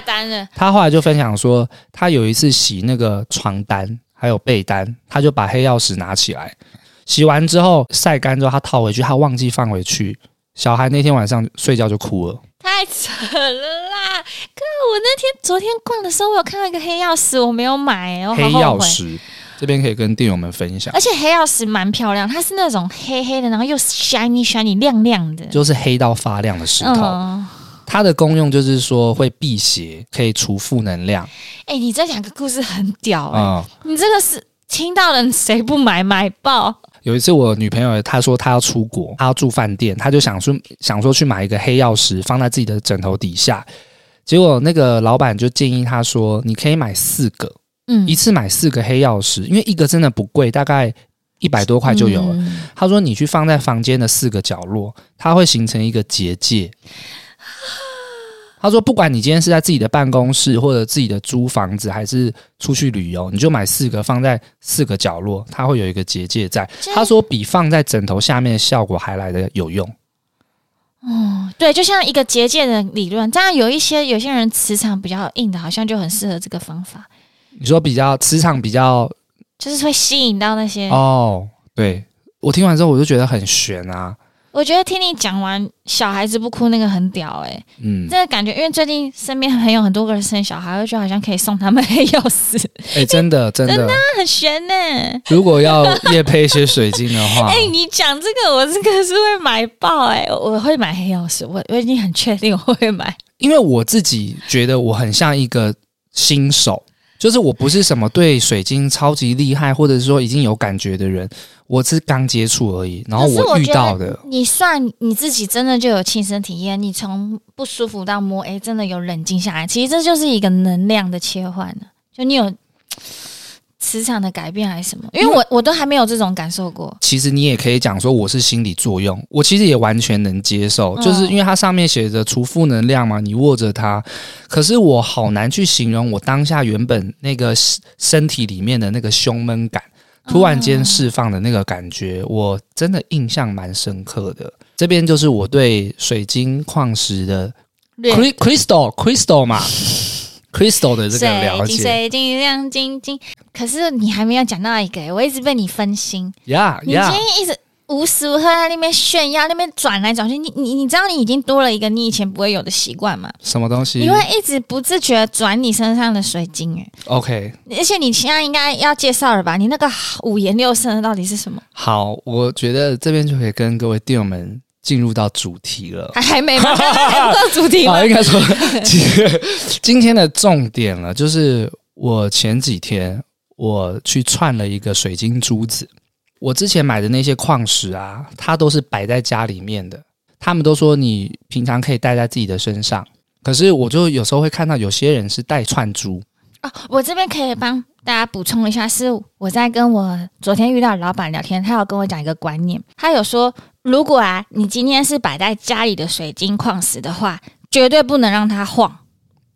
他后来就分享说，他有一次洗那个床单还有被单，他就把黑曜石拿起来，洗完之后晒干之后，他套回去，他忘记放回去。小孩那天晚上睡觉就哭了，太扯了啦！哥，我那天昨天逛的时候，我有看到一个黑曜石，我没有买，我好后悔。黑曜石这边可以跟店友们分享，而且黑曜石蛮漂亮，它是那种黑黑的，然后又 shiny shiny 亮亮的，就是黑到发亮的石头。嗯、它的功用就是说会辟邪，可以除负能量。哎、欸，你这两个故事很屌哎、欸！嗯、你这个是听到了谁不买买爆？有一次我女朋友她说她要出国，她要住饭店，她就想说想说去买一个黑曜石放在自己的枕头底下。结果那个老板就建议她说：“你可以买四个，嗯，一次买四个黑曜石，因为一个真的不贵，大概一百多块就有了。嗯”她说：“你去放在房间的四个角落，它会形成一个结界。”他说：“不管你今天是在自己的办公室，或者自己的租房子，还是出去旅游，你就买四个放在四个角落，它会有一个结界在。”他说：“比放在枕头下面的效果还来的有用。”哦，对，就像一个结界的理论。当然，有一些有些人磁场比较硬的，好像就很适合这个方法。你说比较磁场比较，就是会吸引到那些哦。对，我听完之后，我就觉得很悬啊。我觉得听你讲完小孩子不哭那个很屌哎、欸，嗯，这个感觉，因为最近身边很有很多个人生小孩，我觉得好像可以送他们黑曜石，哎、欸，真的 真的，真的很玄呢、欸。如果要业配一些水晶的话，哎、欸，你讲这个，我这个是会买爆哎、欸，我会买黑曜石，我我已经很确定我会买，因为我自己觉得我很像一个新手。就是我不是什么对水晶超级厉害，或者是说已经有感觉的人，我是刚接触而已。然后我遇到的，你算你自己真的就有亲身体验，你从不舒服到摸，哎，真的有冷静下来。其实这就是一个能量的切换了，就你有。磁场的改变还是什么？因为我我都还没有这种感受过。其实你也可以讲说我是心理作用，我其实也完全能接受，就是因为它上面写着除负能量嘛，你握着它，可是我好难去形容我当下原本那个身体里面的那个胸闷感，突然间释放的那个感觉，我真的印象蛮深刻的。这边就是我对水晶矿石的 crystal crystal 嘛。Crystal 的这个了解，水晶亮晶晶。可是你还没有讲到一个，我一直被你分心。呀呀，你今天一直无时无刻在那边炫耀，那边转来转去。你你你知道你已经多了一个你以前不会有的习惯吗？什么东西？你会一直不自觉转你身上的水晶。哎，OK。而且你现在应该要介绍了吧？你那个五颜六色的到底是什么？好，我觉得这边就可以跟各位弟友们。进入到主题了，还还没吗？还不到主题吗？好，应该说，今天的重点了，就是我前几天我去串了一个水晶珠子。我之前买的那些矿石啊，它都是摆在家里面的。他们都说你平常可以戴在自己的身上，可是我就有时候会看到有些人是戴串珠。哦，我这边可以帮大家补充一下，是我在跟我昨天遇到的老板聊天，他有跟我讲一个观念，他有说。如果啊，你今天是摆在家里的水晶矿石的话，绝对不能让它晃。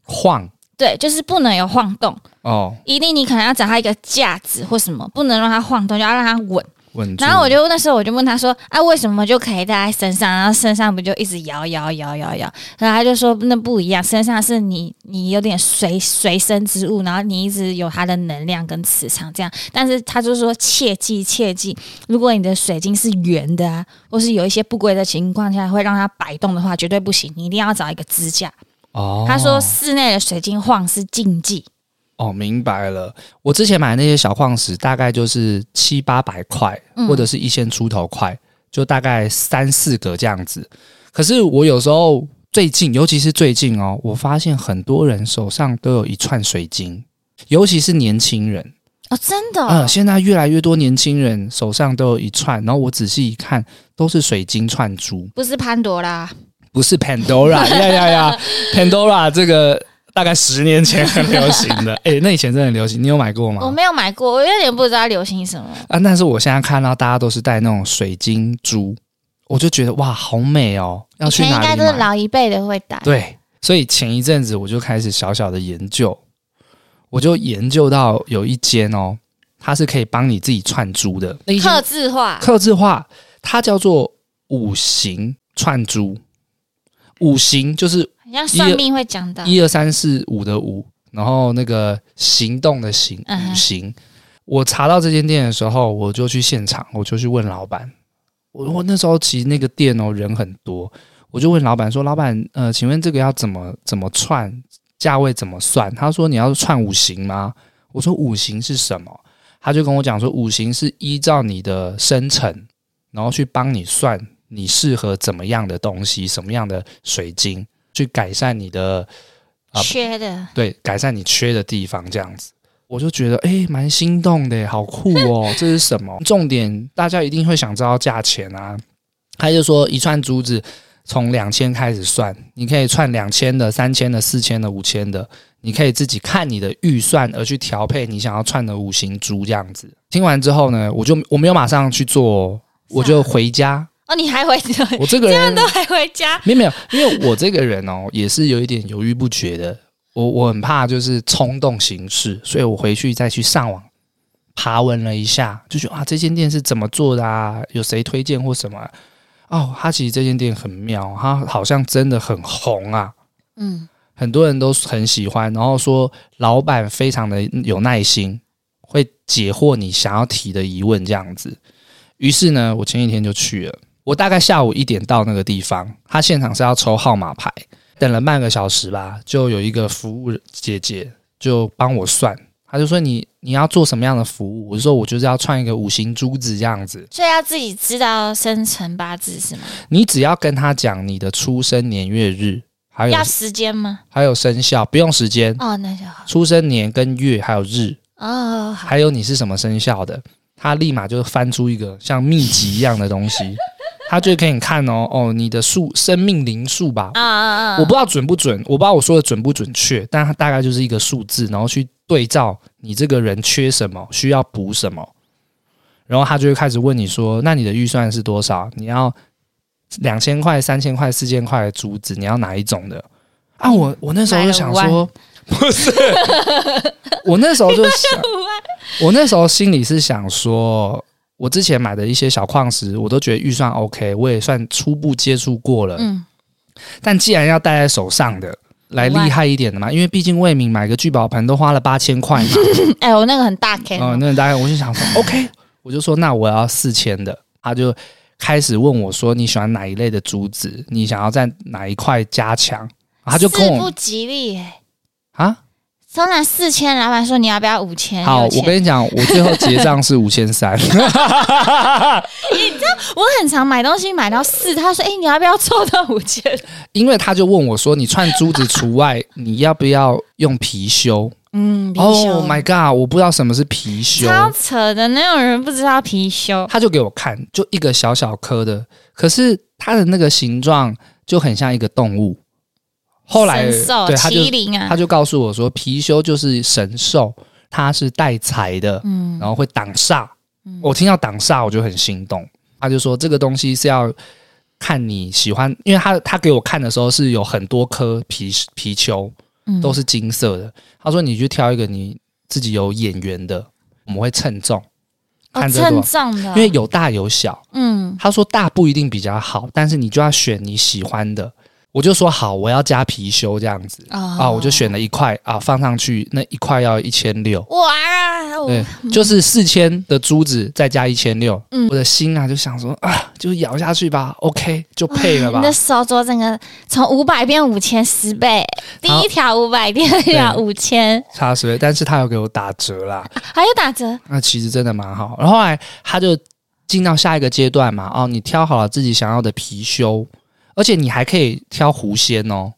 晃，对，就是不能有晃动哦。一定你可能要找它一个架子或什么，不能让它晃动，就要让它稳。然后我就那时候我就问他说：“啊，为什么就可以戴在身上？然后身上不就一直摇摇摇摇摇？”然后他就说：“那不一样，身上是你你有点随随身之物，然后你一直有它的能量跟磁场这样。但是他就说切记切记，如果你的水晶是圆的啊，或是有一些不规的情况下会让它摆动的话，绝对不行，你一定要找一个支架。”哦，他说室内的水晶晃是禁忌。哦，明白了。我之前买的那些小矿石，大概就是七八百块，或者是一千出头块，嗯、就大概三四个这样子。可是我有时候最近，尤其是最近哦，我发现很多人手上都有一串水晶，尤其是年轻人哦，真的。嗯，现在越来越多年轻人手上都有一串，然后我仔细一看，都是水晶串珠，不是潘多拉，不是 Pandora，呀呀呀，Pandora 这个。大概十年前很流行的，哎、欸，那以前真的很流行，你有买过吗？我没有买过，我有点不知道流行什么啊。但是我现在看到大家都是戴那种水晶珠，我就觉得哇，好美哦！要去哪里？应该都是老一辈的会戴。对，所以前一阵子我就开始小小的研究，我就研究到有一间哦，它是可以帮你自己串珠的，刻字化，刻字化，它叫做五行串珠，五行就是。像算命会讲的，一二三四五的五，然后那个行动的行，五行。我查到这间店的时候，我就去现场，我就去问老板。我我那时候其实那个店哦人很多，我就问老板说：“老板，呃，请问这个要怎么怎么串？价位怎么算？”他说：“你要串五行吗？”我说：“五行是什么？”他就跟我讲说：“五行是依照你的生辰，然后去帮你算你适合怎么样的东西，什么样的水晶。”去改善你的、呃、缺的，对，改善你缺的地方，这样子，我就觉得哎，蛮心动的，好酷哦！这是什么？重点大家一定会想知道价钱啊。他就说一串珠子从两千开始算，你可以串两千的、三千的、四千的、五千的，你可以自己看你的预算而去调配你想要串的五行珠这样子。听完之后呢，我就我没有马上去做，我就回家。哦，你还回家？我这个人都还回家？没有没有，因为我这个人哦，也是有一点犹豫不决的。我我很怕就是冲动行事，所以我回去再去上网爬文了一下，就觉得啊，这间店是怎么做的啊？有谁推荐或什么？哦，他其实这间店很妙，他好像真的很红啊。嗯，很多人都很喜欢，然后说老板非常的有耐心，会解惑你想要提的疑问这样子。于是呢，我前几天就去了。我大概下午一点到那个地方，他现场是要抽号码牌，等了半个小时吧，就有一个服务姐姐就帮我算，他就说你你要做什么样的服务？我就说我就是要串一个五行珠子这样子，所以要自己知道生辰八字是吗？你只要跟他讲你的出生年月日，还有要时间吗？还有生肖，不用时间哦，那就好。出生年跟月还有日哦，还有你是什么生肖的，他立马就翻出一个像秘籍一样的东西。他就可以看哦哦，你的数生命灵数吧啊啊啊！我不知道准不准，我不知道我说的准不准确，但它大概就是一个数字，然后去对照你这个人缺什么，需要补什么，然后他就会开始问你说：“那你的预算是多少？你要两千块、三千块、四千块的珠子，你要哪一种的？”啊，我我那时候就想说，不是，我那时候就想，我那时候心里是想说。我之前买的一些小矿石，我都觉得预算 OK，我也算初步接触过了。嗯，但既然要戴在手上的，来厉害一点的嘛，因为毕竟魏敏买个聚宝盆都花了八千块嘛。哎，我那个很大 K。哦，那个大 K，我就想说 OK，我就说那我要四千的。他就开始问我说，你喜欢哪一类的珠子？你想要在哪一块加强？他就跟我不吉利哎、欸、啊。通常四千，老板说你要不要五千？好，我跟你讲，我最后结账是五千三。你知道我很常买东西买到四，他说：“哎、欸，你要不要凑到五千？”因为他就问我说：“你串珠子除外，你要不要用貔貅？”嗯。Oh my god！我不知道什么是貔貅，超扯的，那种人不知道貔貅。他就给我看，就一个小小颗的，可是它的那个形状就很像一个动物。后来，对，他就他就告诉我说，貔貅就是神兽，它是带财的，嗯，然后会挡煞。嗯、我听到挡煞，我就很心动。他就说这个东西是要看你喜欢，因为他他给我看的时候是有很多颗貔貔貅，都是金色的。嗯、他说你去挑一个你自己有眼缘的，我们会称重，看这个，称重的，因为有大有小。嗯，他说大不一定比较好，但是你就要选你喜欢的。我就说好，我要加貔貅这样子、哦、啊，我就选了一块啊，放上去那一块要一千六。哇，对，就是四千的珠子再加一千六，我的心啊就想说啊，就咬下去吧，OK，就配了吧。你的手镯整个从五百变五千十倍，第一条五百，第二条五千，差十倍，但是他有给我打折啦，还有打折，那其实真的蛮好。然后后来他就进到下一个阶段嘛，哦，你挑好了自己想要的貔貅。而且你还可以挑狐仙哦，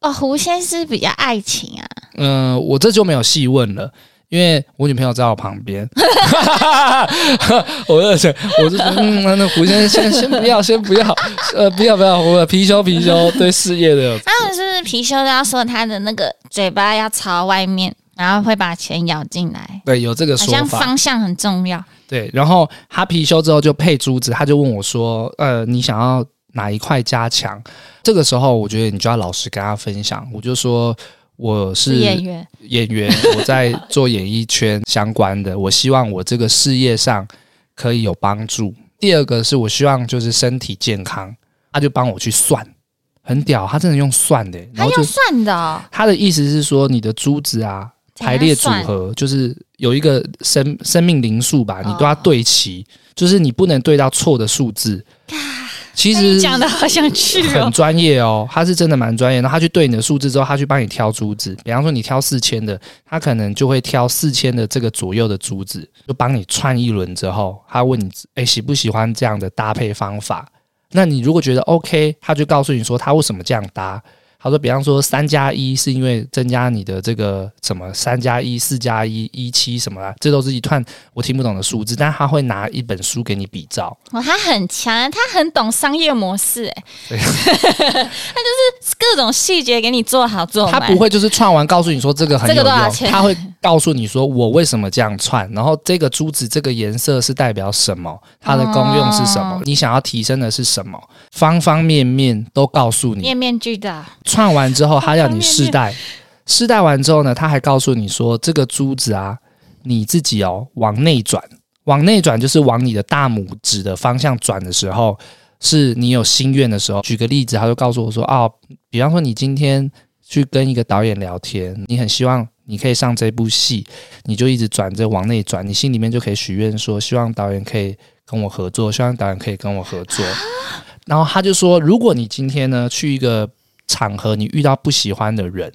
哦，狐仙是比较爱情啊。嗯、呃，我这就没有细问了，因为我女朋友在我旁边。我就想，我就说，嗯，那狐仙先先不要，先不要，呃，不要不要，我貔貅貔貅对事业的有。他们是不是貔貅都要说他的那个嘴巴要朝外面，然后会把钱咬进来？对，有这个说法。好像方向很重要。对，然后他貔貅之后就配珠子，他就问我说：“呃，你想要？”哪一块加强？这个时候，我觉得你就要老实跟他分享。我就说我是演员，演员，我在做演艺圈相关的。我希望我这个事业上可以有帮助。第二个是我希望就是身体健康。他就帮我去算，很屌，他真的用算的，然后就算的哦。他的意思是说，你的珠子啊排列组合，就是有一个生生命灵数吧，你都要对齐，就是你不能对到错的数字。其实讲的好想去很专业哦，他是真的蛮专业的。他去对你的数字之后，他去帮你挑珠子。比方说你挑四千的，他可能就会挑四千的这个左右的珠子，就帮你串一轮之后，他问你哎喜不喜欢这样的搭配方法？那你如果觉得 OK，他就告诉你说他为什么这样搭。他说，比方说三加一是因为增加你的这个什么三加一、四加一、一七什么啊，这都是一串我听不懂的数字，但他会拿一本书给你比照。哦，他很强，他很懂商业模式，哎，对他就是各种细节给你做好做。他不会就是串完告诉你说这个很有用，这个多少钱？他会告诉你说我为什么这样串，然后这个珠子这个颜色是代表什么，它的功用是什么，哦、你想要提升的是什么，方方面面都告诉你，面面俱到。串完之后，他要你试戴，试戴完之后呢，他还告诉你说，这个珠子啊，你自己哦往内转，往内转就是往你的大拇指的方向转的时候，是你有心愿的时候。举个例子，他就告诉我说，哦，比方说你今天去跟一个导演聊天，你很希望你可以上这部戏，你就一直转着往内转，你心里面就可以许愿说，希望导演可以跟我合作，希望导演可以跟我合作。然后他就说，如果你今天呢去一个场合你遇到不喜欢的人，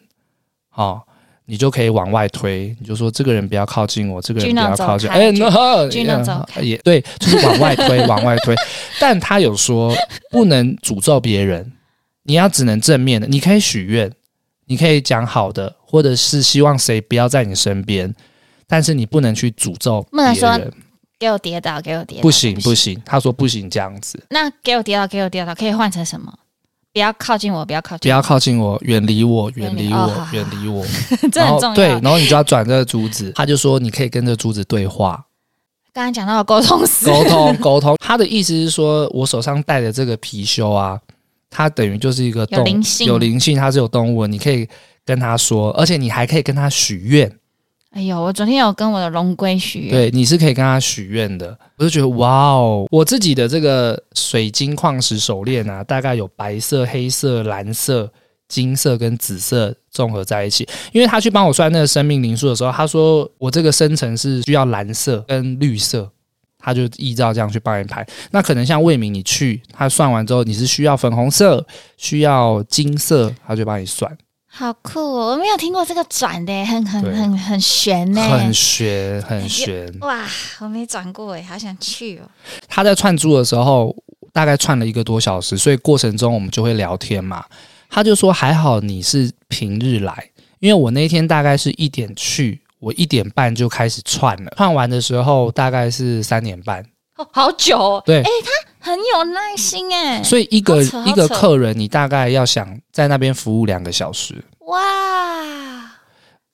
哦，你就可以往外推，你就说这个人不要靠近我，这个人不要靠近。哎，那也对，就是往外推，往外推。但他有说不能诅咒别人，你要只能正面的，你可以许愿，你可以讲好的，或者是希望谁不要在你身边，但是你不能去诅咒别人。不能说给我跌倒，给我跌倒，不行不行，他说不行这样子。那给我跌倒，给我跌倒，可以换成什么？不要靠近我，不要靠近，不要靠近我，远离我，远离我，远离我。这很重要。对，然后你就要转这个珠子，他就说你可以跟这个珠子对话。刚才讲到沟通，沟通沟通，他的意思是说我手上戴的这个貔貅啊，它等于就是一个动有灵性，有灵性，它是有动物，你可以跟他说，而且你还可以跟他许愿。哎呦，我昨天有跟我的龙龟许愿，对，你是可以跟他许愿的。我就觉得哇哦，我自己的这个水晶矿石手链啊，大概有白色、黑色、蓝色、金色跟紫色综合在一起。因为他去帮我算那个生命灵数的时候，他说我这个生辰是需要蓝色跟绿色，他就依照这样去帮你排。那可能像魏明，你去他算完之后，你是需要粉红色、需要金色，他就帮你算。好酷哦！我没有听过这个转的，很很很很悬呢，很悬很悬哇！我没转过哎，好想去哦。他在串珠的时候，大概串了一个多小时，所以过程中我们就会聊天嘛。他就说还好你是平日来，因为我那天大概是一点去，我一点半就开始串了，串完的时候大概是三点半。哦，好久哦。对，哎，他很有耐心哎。所以一个一个客人，你大概要想在那边服务两个小时。哇，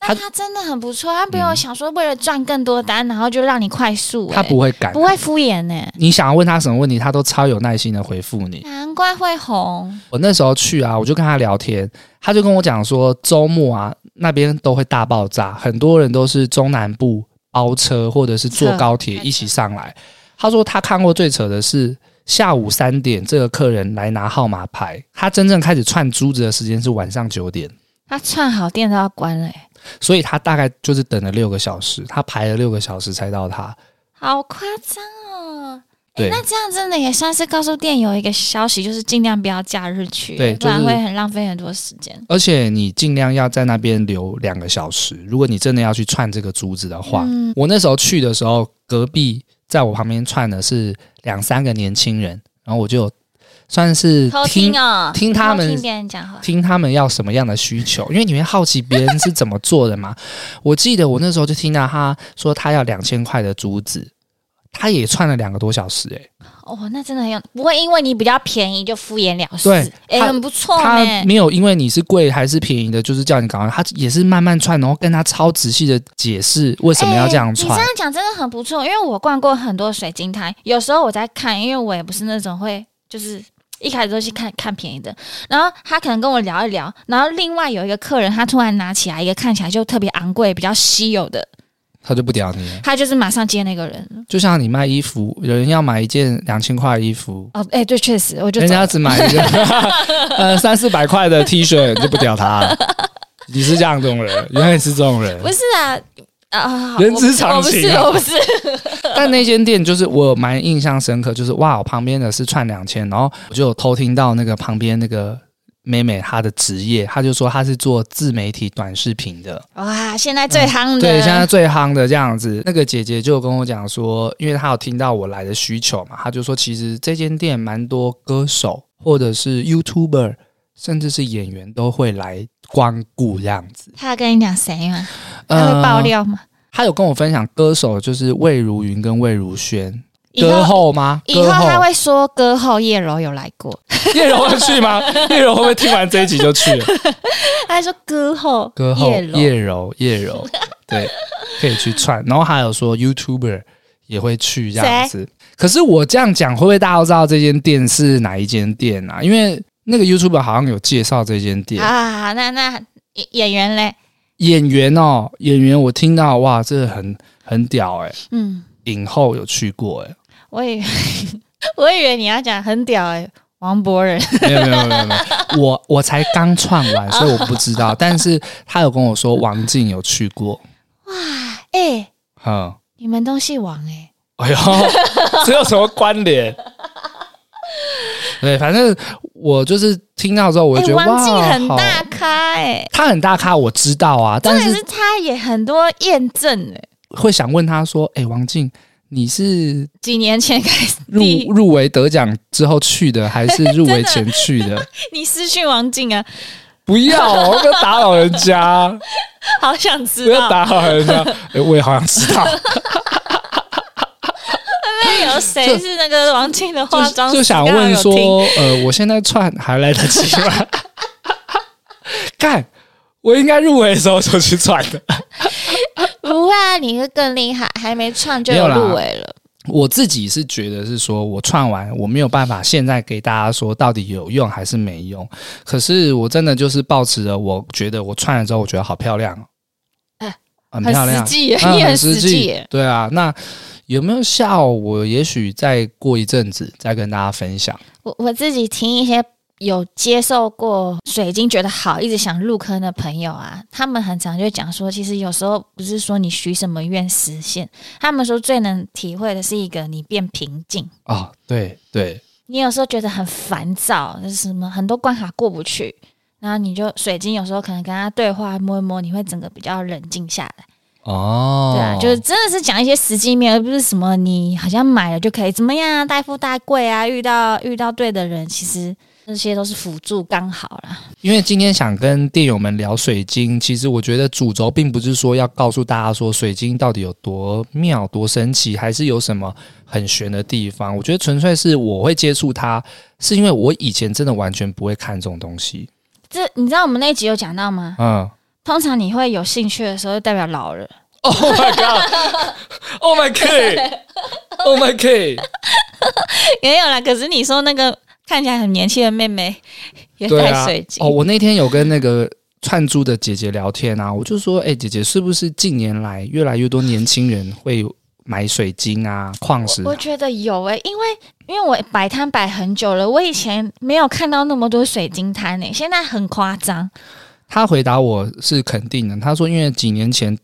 那他真的很不错，他不用想说为了赚更多单，然后就让你快速，他不会赶，不会敷衍呢。你想要问他什么问题，他都超有耐心的回复你。难怪会红。我那时候去啊，我就跟他聊天，他就跟我讲说，周末啊那边都会大爆炸，很多人都是中南部包车或者是坐高铁一起上来。他说他看过最扯的是下午三点这个客人来拿号码牌，他真正开始串珠子的时间是晚上九点。他串好店都要关了，欸，所以他大概就是等了六个小时，他排了六个小时才到他。好夸张哦！对，那这样真的也算是告诉店友一个消息，就是尽量不要假日去，对，不然会很浪费很多时间。而且你尽量要在那边留两个小时，如果你真的要去串这个珠子的话。嗯，我那时候去的时候，隔壁在我旁边串的是两三个年轻人，然后我就。算是听听，哦、听他们听，听他们要什么样的需求，因为你会好奇别人是怎么做的嘛。我记得我那时候就听到他说他要两千块的珠子，他也串了两个多小时，欸，诶哦，那真的很不会因为你比较便宜就敷衍了事，对，哎，很不错，他没有因为你是贵还是便宜的，就是叫你赶快，他也是慢慢串，然后跟他超仔细的解释为什么要这样串。你这样讲真的很不错，因为我逛过很多水晶摊，有时候我在看，因为我也不是那种会就是。一开始都去看看便宜的，然后他可能跟我聊一聊，然后另外有一个客人，他突然拿起来一个看起来就特别昂贵、比较稀有的，他就不屌你，他就是马上接那个人。就像你卖衣服，有人要买一件两千块的衣服，哦，哎，对，确实，我就人家只买一个 呃三四百块的 T 恤，你就不屌他了，你是这样这种人，原来你是这种人，不是啊。啊，人之常情啊，我不是，我不是。但那间店就是我蛮印象深刻，就是哇，我旁边的是串两千，然后我就有偷听到那个旁边那个妹妹她的职业，她就说她是做自媒体短视频的。哇，现在最夯的，嗯，对，现在最夯的这样子。那个姐姐就跟我讲说，因为她有听到我来的需求嘛，她就说其实这间店蛮多歌手或者是 YouTuber 甚至是演员都会来光顾这样子。她跟你讲谁吗？她会爆料吗？呃，他有跟我分享歌手，就是魏如云跟魏如萱。歌后吗？以后他会说歌后叶柔有来过，叶柔会去吗？叶柔会不会听完这一集就去了？他还说歌后歌后叶柔叶柔，对，可以去串。然后还有说 YouTuber 也会去这样子。可是我这样讲，会不会大家都知道这间店是哪一间店啊？因为那个 YouTuber 好像有介绍这间店啊。那那演员嘞？演员哦，演员我听到哇，这个很很屌哎、欸。嗯，影后有去过哎、欸。我以为 我以为你要讲很屌哎、欸，王博人。没有没有没有没有，我我才刚创完，所以我不知道。但是他有跟我说王静有去过，哇哎，欸、嗯，你们都姓王哎、欸，哎呦，这有什么关联？对，反正我就是听到之后，我就觉得、欸、王静很大咖哎、欸，他很大咖，我知道啊，但是，是他也很多验证哎，会想问他说，哎、欸，王静。你是几年前开始入入围得奖之后去的，还是 入围前去的？的 你私讯王静啊！不要，我不要打扰人家。好想知道，不要打扰人家。哎、欸，我也好想知道。那有谁是那个王静的化妆师？就想问说，呃，我现在串还来得及吗？干，我应该入围的时候就去串的。不会啊，你会更厉害，还没串就有入围了。我自己是觉得是说，我串完我没有办法现在给大家说到底有用还是没用。可是我真的就是抱持着，我觉得我串了之后，我觉得好漂亮哦，哎，很漂亮，很实际，你很实际。对啊，那有没有效？我也许再过一阵子再跟大家分享。我我自己听一些。有接受过水晶觉得好，一直想入坑的朋友啊，他们很常就讲说，其实有时候不是说你许什么愿实现，他们说最能体会的是一个你变平静。啊、哦，对对，你有时候觉得很烦躁，就是什么很多关卡过不去，然后你就水晶有时候可能跟他对话摸一摸，你会整个比较冷静下来。哦，对啊，就是真的是讲一些实际面，而不是什么你好像买了就可以怎么样大富大贵啊，遇到遇到对的人，其实。这些都是辅助，刚好啦。因为今天想跟电友们聊水晶，其实我觉得主轴并不是说要告诉大家说水晶到底有多妙、多神奇，还是有什么很玄的地方。我觉得纯粹是我会接触它，是因为我以前真的完全不会看这种东西。这你知道我们那集有讲到吗？嗯，通常你会有兴趣的时候，就代表老人。Oh my god！Oh my god！Oh my god！也 有啦，可是你说那个。看起来很年轻的妹妹也戴水晶、啊、哦。我那天有跟那个串珠的姐姐聊天啊，我就说：“哎、欸，姐姐，是不是近年来越来越多年轻人会买水晶啊、矿石啊？”我觉得有诶、欸，因为因为我摆摊摆很久了，我以前没有看到那么多水晶摊诶，现在很夸张。他回答我是肯定的，他说：“因为几年前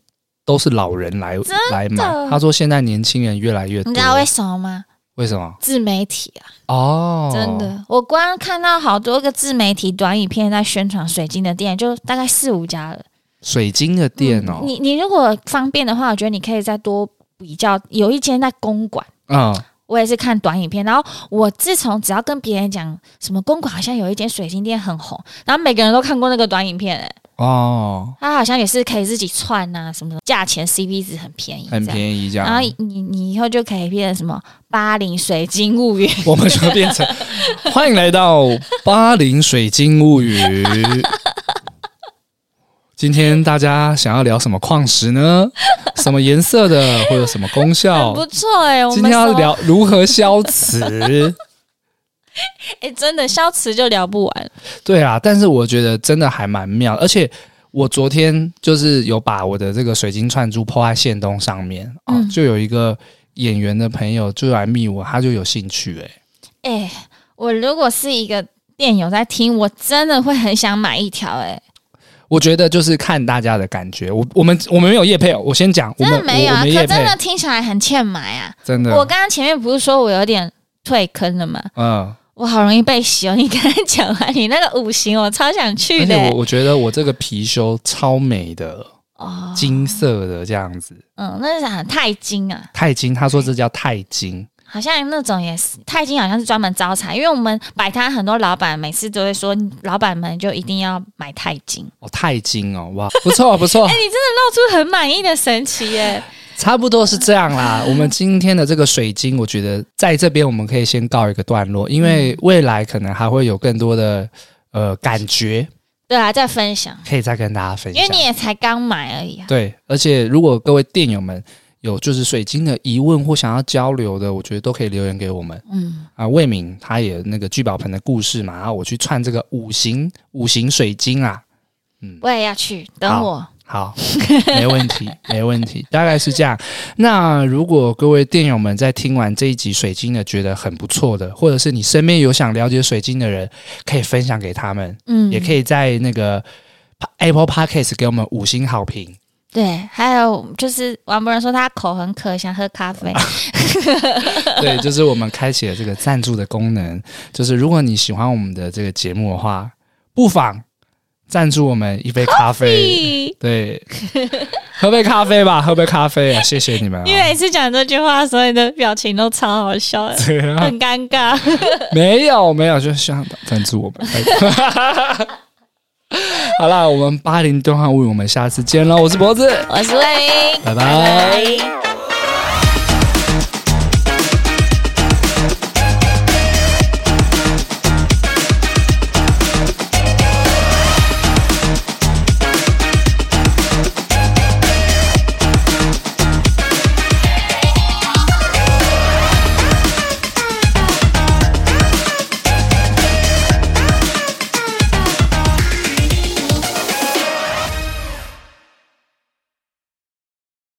都是老人来来买，他说现在年轻人越来越多。”你知道为什么吗？为什么？自媒体啊！哦，真的，我光看到好多个自媒体短影片在宣传水晶的店，就大概四五家了。水晶的店哦，嗯、你你如果方便的话，我觉得你可以再多比较。有一间在公馆，嗯，我也是看短影片。然后我自从只要跟别人讲什么公馆好像有一间水晶店很红，然后每个人都看过那个短影片、欸，哦，它好像也是可以自己串呐、啊，什么价钱 CP 值很便宜，很便宜这样。然后你你以后就可以变成什么巴林水晶物语，我们就变成欢迎来到巴林水晶物语。今天大家想要聊什么矿石呢？什么颜色的，或者什么功效？不错哎、欸，我们今天要聊如何消磁。哎、欸，真的消磁就聊不完。对啊，但是我觉得真的还蛮妙，而且我昨天就是有把我的这个水晶串珠 po 在线东上面啊、嗯哦，就有一个演员的朋友就来密我，他就有兴趣哎、欸。哎、欸，我如果是一个电友在听，我真的会很想买一条哎、欸。我觉得就是看大家的感觉，我我们我们没有叶配哦，我先讲，真的没有啊，可真的听起来很欠买啊，真的。我刚刚前面不是说我有点退坑了吗？嗯。我好容易被洗哦！你刚才讲完你那个五行，我超想去的。我我觉得我这个貔貅超美的哦，金色的这样子。嗯，那是啥？钛金啊？钛金，他说这叫钛金好像那种也是，钛金好像是专门招财，因为我们摆摊很多老板每次都会说，老板们就一定要买钛金哦，钛金哦，哇，不错不错，哎、欸，你真的露出很满意的神情耶，差不多是这样啦。我们今天的这个水晶，我觉得在这边我们可以先告一个段落，因为未来可能还会有更多的呃感觉，对啊，再分享，可以再跟大家分享，因为你也才刚买而已啊。对，而且如果各位店友们。有就是水晶的疑问或想要交流的，我觉得都可以留言给我们。嗯啊，魏敏他也那个聚宝盆的故事嘛，然后我去串这个五行五行水晶啊，嗯，我也要去，等我。好，没问题，没问题，大概是这样。那如果各位店友们在听完这一集水晶的觉得很不错的，或者是你身边有想了解水晶的人，可以分享给他们。嗯，也可以在那个 Apple Podcast 给我们五星好评。对，还有就是王博仁说他口很渴，想喝咖啡。对，就是我们开启了这个赞助的功能，就是如果你喜欢我们的这个节目的话，不妨赞助我们一杯咖啡。对，喝杯咖啡吧，喝杯咖啡啊！谢谢你们、啊。因为每次讲这句话，所有的表情都超好笑的，啊、很尴尬。没有，没有，就希望赞助我们。好啦，我们巴林电话物，我们下次见喽！我是脖子，我是魏，拜拜。